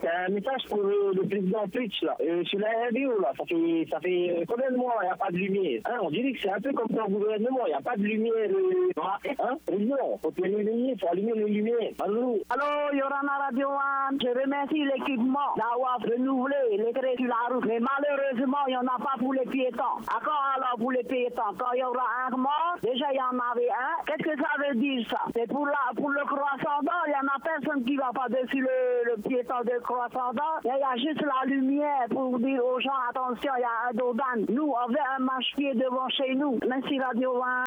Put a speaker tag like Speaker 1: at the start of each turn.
Speaker 1: C'est un message pour le, le président Twitch, là. Euh, sur la radio, là. Ça fait, ça fait euh, combien de mois, il n'y a pas de lumière. Hein, on dirait que c'est un peu comme dans le gouvernement, il n'y a pas de lumière. Euh, hein, président, faut les lumières, faut allumer les lumières. Allô?
Speaker 2: Allô, Yorana Radio One. Je remercie l'équipement d'avoir renouvelé les traits sur la route. Il n'y en a pas pour les piétons. Encore alors pour les piétons. Quand il y aura un mort, déjà il y en avait un. Qu'est-ce que ça veut dire ça? C'est pour, la, pour le croissant d'or, il n'y en a personne qui va pas dessus le, piéton de croissant d'or. Il y a juste la lumière pour dire aux gens, attention, il y a un dodan. Nous, on veut un marche-pied devant chez nous. Merci Radio One.